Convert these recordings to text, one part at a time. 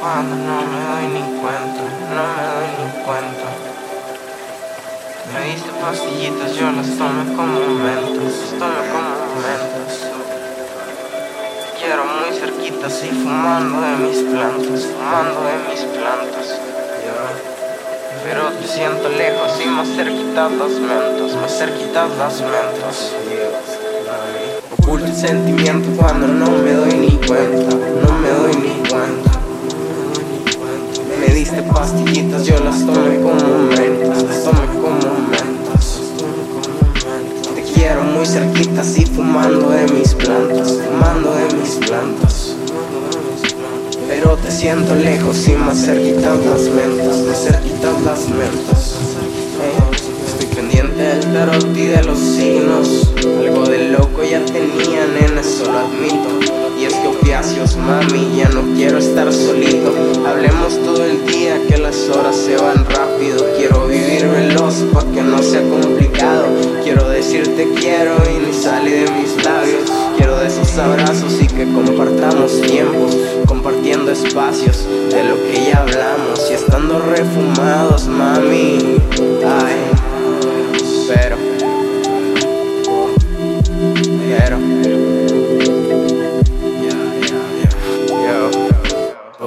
cuando no me doy ni cuenta, no me doy ni cuenta. Me diste pastillitas, yo las tomé como mentos, tomé como mentos. Quiero muy cerquita, así fumando de mis plantas, fumando de mis plantas. Pero te siento lejos y más cerquitas las mentos, más cerquitas las mentos. Oculto el sentimiento cuando no me doy ni cuenta, yo las tomé como mentas, las tomé como mentas. Te quiero muy cerquita, así fumando de mis plantas, fumando de mis plantas. Pero te siento lejos y más cerquitas las mentas, más cerquitas las mentas. Estoy pendiente del tarot y de los signos. Algo de loco ya tenía, nena, eso lo admito. Y es que opiáceos, mami, ya no quiero estar solito. Hablemos las horas se van rápido. Quiero vivir veloz pa' que no sea complicado. Quiero decirte quiero y ni sale de mis labios. Quiero de esos abrazos y que compartamos tiempo, compartiendo espacios de lo que ya hablamos y estando refumados,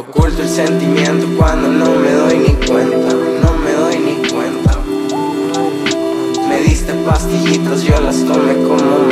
Oculto el sentimiento cuando no me doy ni cuenta, no me doy ni cuenta. Me diste pastillitas, yo las tomé como